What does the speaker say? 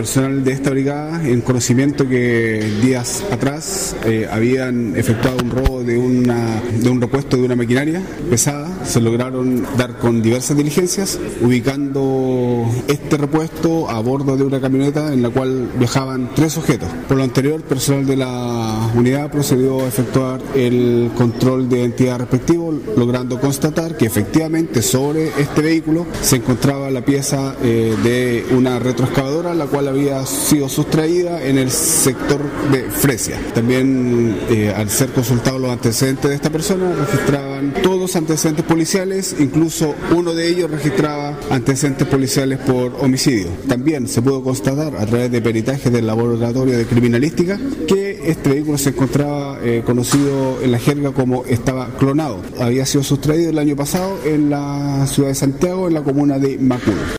personal de esta brigada en conocimiento que días atrás eh, habían efectuado un robo de, una, de un repuesto de una maquinaria pesada. Se lograron dar con diversas diligencias, ubicando este repuesto a bordo de una camioneta en la cual viajaban tres sujetos. Por lo anterior, personal de la unidad procedió a efectuar el control de identidad respectivo, logrando constatar que efectivamente sobre este vehículo se encontraba la pieza eh, de una retroexcavadora, la cual había sido sustraída en el sector de Fresia. También, eh, al ser consultados los antecedentes de esta persona, registraban todos antecedentes policiales, incluso uno de ellos registraba antecedentes policiales por homicidio. También se pudo constatar a través de peritajes del laboratorio de criminalística que este vehículo se encontraba eh, conocido en la jerga como estaba clonado. Había sido sustraído el año pasado en la ciudad de Santiago, en la comuna de Macuno.